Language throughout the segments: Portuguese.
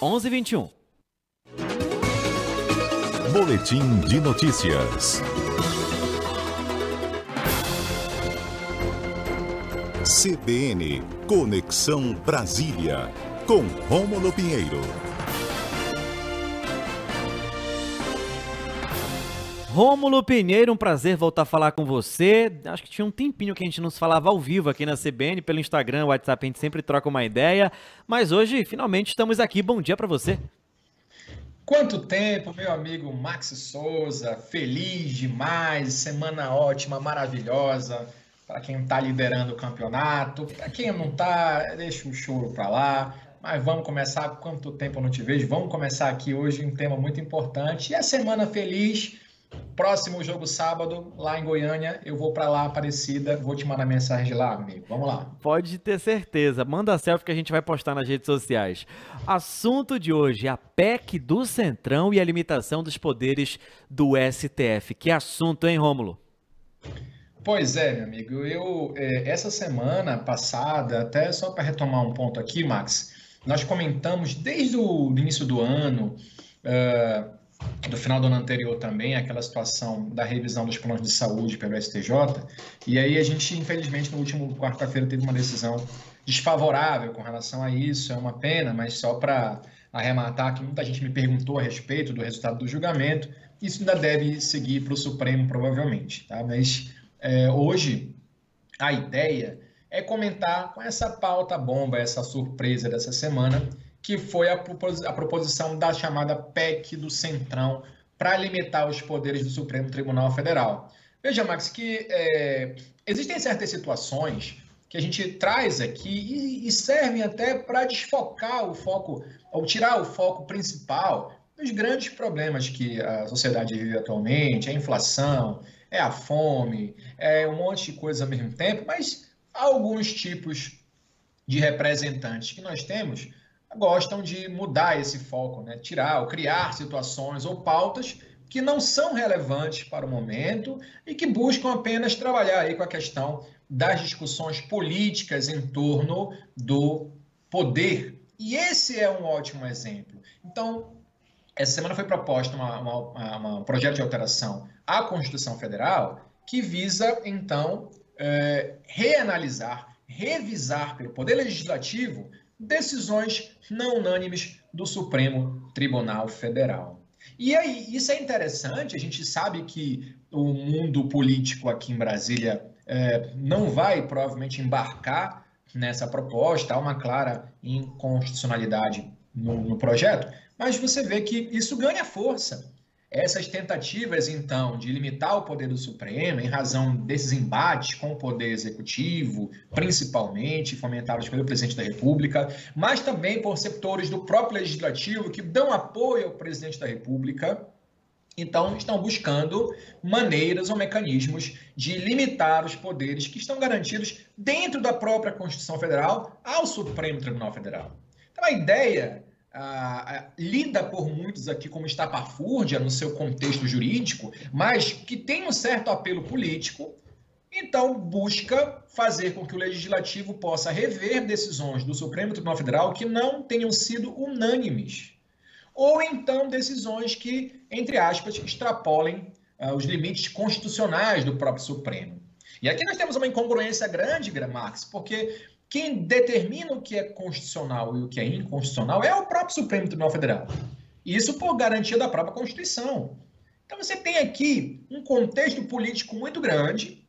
1121. Boletim de notícias. CBN Conexão Brasília com Rômulo Pinheiro. Rômulo Pinheiro, um prazer voltar a falar com você. Acho que tinha um tempinho que a gente não se falava ao vivo aqui na CBN, pelo Instagram, WhatsApp, a gente sempre troca uma ideia. Mas hoje, finalmente, estamos aqui. Bom dia para você. Quanto tempo, meu amigo Max Souza, feliz demais, semana ótima, maravilhosa, para quem está liderando o campeonato, para quem não está, deixa o choro para lá, mas vamos começar, quanto tempo eu não te vejo, vamos começar aqui hoje um tema muito importante, e a semana feliz, Próximo jogo sábado, lá em Goiânia, eu vou para lá, Aparecida, vou te mandar mensagem lá, amigo. Vamos lá. Pode ter certeza. Manda a selfie que a gente vai postar nas redes sociais. Assunto de hoje, a PEC do Centrão e a limitação dos poderes do STF. Que assunto, hein, Rômulo? Pois é, meu amigo. Eu, é, essa semana passada, até só para retomar um ponto aqui, Max, nós comentamos desde o início do ano... Uh, do final do ano anterior também, aquela situação da revisão dos planos de saúde pelo STJ, e aí a gente, infelizmente, no último quarta-feira teve uma decisão desfavorável com relação a isso, é uma pena, mas só para arrematar que muita gente me perguntou a respeito do resultado do julgamento, isso ainda deve seguir para o Supremo, provavelmente, tá? Mas é, hoje a ideia é comentar com essa pauta bomba, essa surpresa dessa semana, que foi a, proposição da chamada PEC do Centrão para limitar os poderes do Supremo Tribunal Federal. Veja, Max, que é, existem certas situações que a gente traz aqui e, e servem até para desfocar o foco, ou tirar o foco principal dos grandes problemas que a sociedade vive atualmente, a inflação, é a fome, é um monte de coisa ao mesmo tempo, mas alguns tipos de representantes que nós temos gostam de mudar esse foco, né? tirar ou criar situações ou pautas que não são relevantes para o momento e que buscam apenas trabalhar aí com a questão das discussões políticas em torno do poder. E esse é um ótimo exemplo. Então, essa semana foi proposta uma, uma, um projeto de alteração à Constituição Federal que visa, então, é, reanalisar, revisar pelo Poder Legislativo decisões não unânimes do Supremo Tribunal Federal. E aí, isso é interessante, a gente sabe que o mundo político aqui em Brasília é, não vai provavelmente embarcar nessa proposta, há uma clara inconstitucionalidade no, no projeto, mas você vê que isso ganha força. Essas tentativas, então, de limitar o poder do Supremo, em razão desses embates com o poder executivo, principalmente fomentados pelo presidente da República, mas também por setores do próprio legislativo que dão apoio ao presidente da República, então estão buscando maneiras ou mecanismos de limitar os poderes que estão garantidos dentro da própria Constituição Federal ao Supremo Tribunal Federal. Então a ideia ah, lida por muitos aqui como estapafúrdia no seu contexto jurídico, mas que tem um certo apelo político, então busca fazer com que o legislativo possa rever decisões do Supremo Tribunal Federal que não tenham sido unânimes, ou então decisões que, entre aspas, extrapolem ah, os limites constitucionais do próprio Supremo. E aqui nós temos uma incongruência grande, Gramax, porque quem determina o que é constitucional e o que é inconstitucional é o próprio Supremo Tribunal Federal. Isso por garantia da própria Constituição. Então você tem aqui um contexto político muito grande,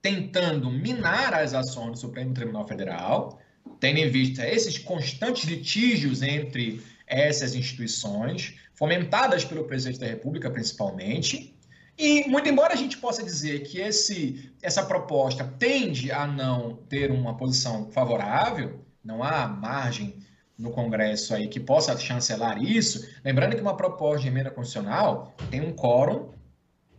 tentando minar as ações do Supremo Tribunal Federal, tendo em vista esses constantes litígios entre essas instituições, fomentadas pelo presidente da República principalmente, e, muito embora a gente possa dizer que esse, essa proposta tende a não ter uma posição favorável, não há margem no Congresso aí que possa chancelar isso, lembrando que uma proposta de emenda constitucional tem um quórum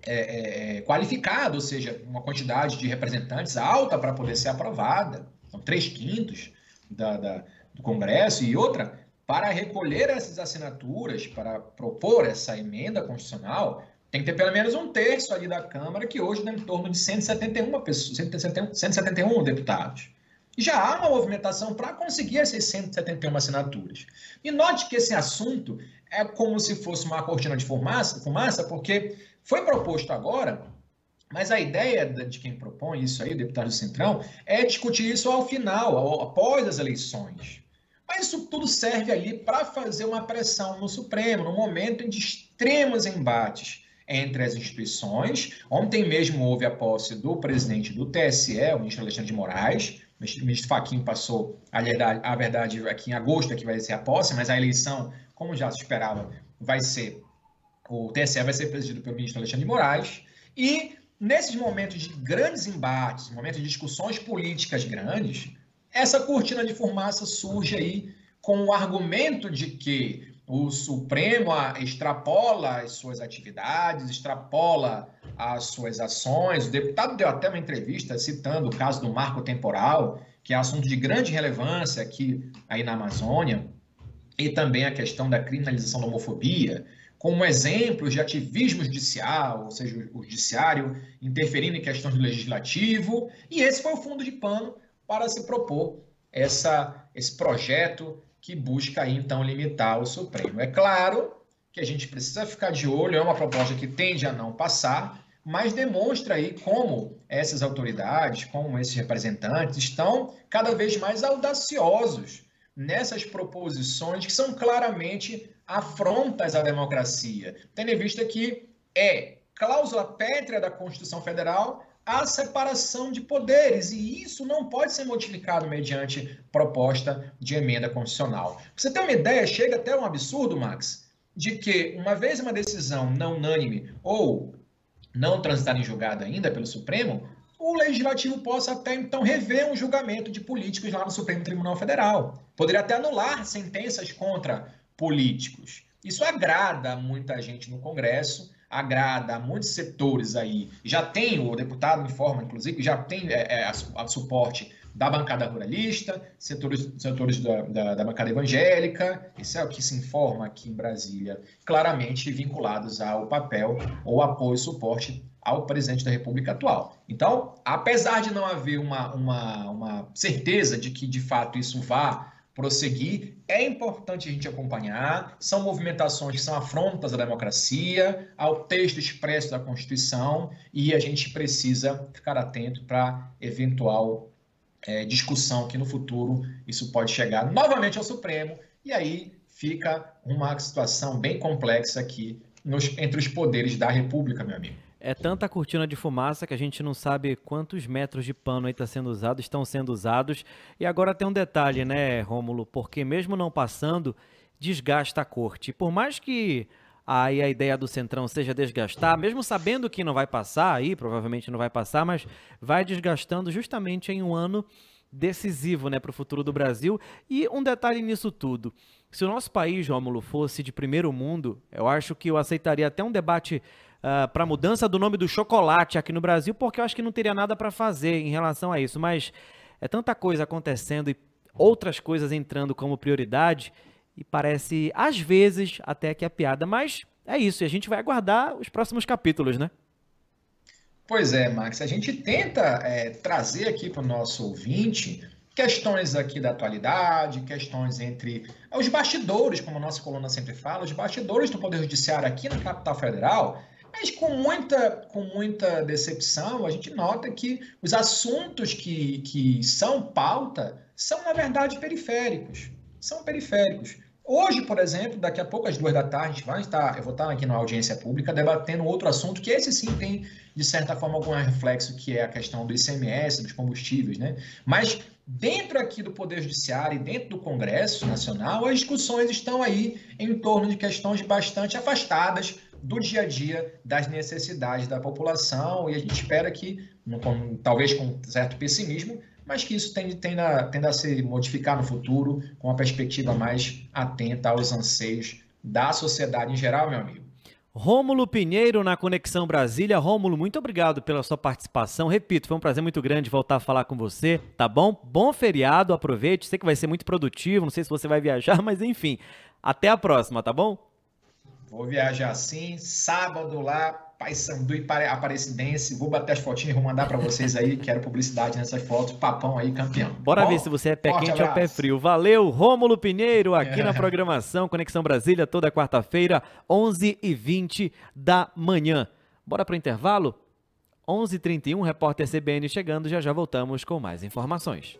é, é, é qualificado, ou seja, uma quantidade de representantes alta para poder ser aprovada, são três quintos da, da, do Congresso, e outra, para recolher essas assinaturas, para propor essa emenda constitucional, tem que ter pelo menos um terço ali da Câmara, que hoje dá em torno de 171 pessoas, 171, 171 deputados. já há uma movimentação para conseguir essas 171 assinaturas. E note que esse assunto é como se fosse uma cortina de fumaça, fumaça porque foi proposto agora, mas a ideia de quem propõe isso aí, o deputado do Centrão, é discutir isso ao final, após as eleições. Mas isso tudo serve ali para fazer uma pressão no Supremo, no momento de extremos embates entre as instituições. Ontem mesmo houve a posse do presidente do TSE, o ministro Alexandre de Moraes. O ministro Faquim passou, a verdade, a verdade aqui em agosto é que vai ser a posse, mas a eleição, como já se esperava, vai ser, o TSE vai ser presidido pelo ministro Alexandre de Moraes. E nesses momentos de grandes embates, momentos de discussões políticas grandes, essa cortina de fumaça surge aí com o argumento de que o Supremo extrapola as suas atividades, extrapola as suas ações. O deputado deu até uma entrevista citando o caso do marco temporal, que é assunto de grande relevância aqui aí na Amazônia, e também a questão da criminalização da homofobia, como exemplos de ativismo judicial, ou seja, o judiciário interferindo em questões do legislativo, e esse foi o fundo de pano para se propor essa, esse projeto que busca então limitar o Supremo. É claro que a gente precisa ficar de olho, é uma proposta que tende a não passar, mas demonstra aí como essas autoridades, como esses representantes estão cada vez mais audaciosos nessas proposições que são claramente afrontas à democracia, tendo em vista que é cláusula pétrea da Constituição Federal a separação de poderes, e isso não pode ser modificado mediante proposta de emenda constitucional. Você ter uma ideia, chega até um absurdo, Max, de que, uma vez uma decisão não unânime ou não transitada em julgado ainda pelo Supremo, o Legislativo possa até então rever um julgamento de políticos lá no Supremo Tribunal Federal. Poderia até anular sentenças contra políticos. Isso agrada muita gente no Congresso, agrada a muitos setores aí. Já tem, o deputado informa, inclusive, já tem é, é, suporte da bancada ruralista, setores, setores da, da, da, bancada evangélica, isso é o que se informa aqui em Brasília, claramente vinculados ao papel ou apoio e suporte ao presidente da República atual. Então, apesar de não haver uma, uma, uma certeza de que de fato isso vá prosseguir. É importante a gente acompanhar. São movimentações que são afrontas à democracia, ao texto expresso da Constituição, e a gente precisa ficar atento para eventual é, discussão que no futuro isso pode chegar novamente ao Supremo, e aí fica uma situação bem complexa aqui nos, entre os poderes da República, meu amigo. É tanta cortina de fumaça que a gente não sabe quantos metros de pano aí está sendo usado, estão sendo usados. E agora tem um detalhe, né, Rômulo? Porque mesmo não passando, desgasta a corte. por mais que aí a ideia do Centrão seja desgastar, mesmo sabendo que não vai passar, aí provavelmente não vai passar, mas vai desgastando justamente em um ano decisivo né, para o futuro do Brasil. E um detalhe nisso tudo: se o nosso país, Rômulo, fosse de primeiro mundo, eu acho que eu aceitaria até um debate uh, ah, para mudança do nome do chocolate aqui no Brasil, porque eu acho que não teria nada para fazer em relação a isso. Mas é tanta coisa acontecendo e outras coisas entrando como prioridade e parece, às vezes, até que é piada. Mas é isso, e a gente vai aguardar os próximos capítulos, né? Pois é, Max. A gente tenta é, trazer aqui para o nosso ouvinte questões aqui da atualidade, questões entre os bastidores, como a nossa coluna sempre fala, os bastidores do Poder Judiciário aqui na capital federal, mas com muita, com muita decepção, a gente nota que os assuntos que, que são pauta são, na verdade, periféricos. São periféricos. Hoje, por exemplo, daqui a pouco, às duas da tarde, vai estar, eu vou estar aqui na audiência pública debatendo outro assunto que esse sim tem, de certa forma, algum reflexo, que é a questão do ICMS, dos combustíveis, né? Mas dentro aqui do Poder Judiciário e dentro do Congresso Nacional, as discussões estão aí em torno de questões bastante afastadas do dia a dia, das necessidades da população, e a gente espera que, talvez com certo pessimismo, mas que isso tende, tenda, tenda a se modificar no futuro, com uma perspectiva mais atenta aos anseios da sociedade em geral, meu amigo. Rômulo Pinheiro na Conexão Brasília. Rômulo, muito obrigado pela sua participação. Repito, foi um prazer muito grande voltar a falar com você, tá bom? Bom feriado, aproveite. Sei que vai ser muito produtivo, não sei se você vai viajar, mas enfim. Até a próxima, tá bom? Vou viajar sim, sábado lá, Paysandu e Aparecidense. Vou bater as fotinhas, vou mandar para vocês aí. Quero publicidade nessas fotos. Papão aí, campeão. Bora Bom, ver se você é pé quente abraço. ou pé frio. Valeu, Rômulo Pinheiro, aqui é. na programação Conexão Brasília, toda quarta-feira, 11h20 da manhã. Bora pro intervalo? 11h31, repórter CBN chegando. Já já voltamos com mais informações.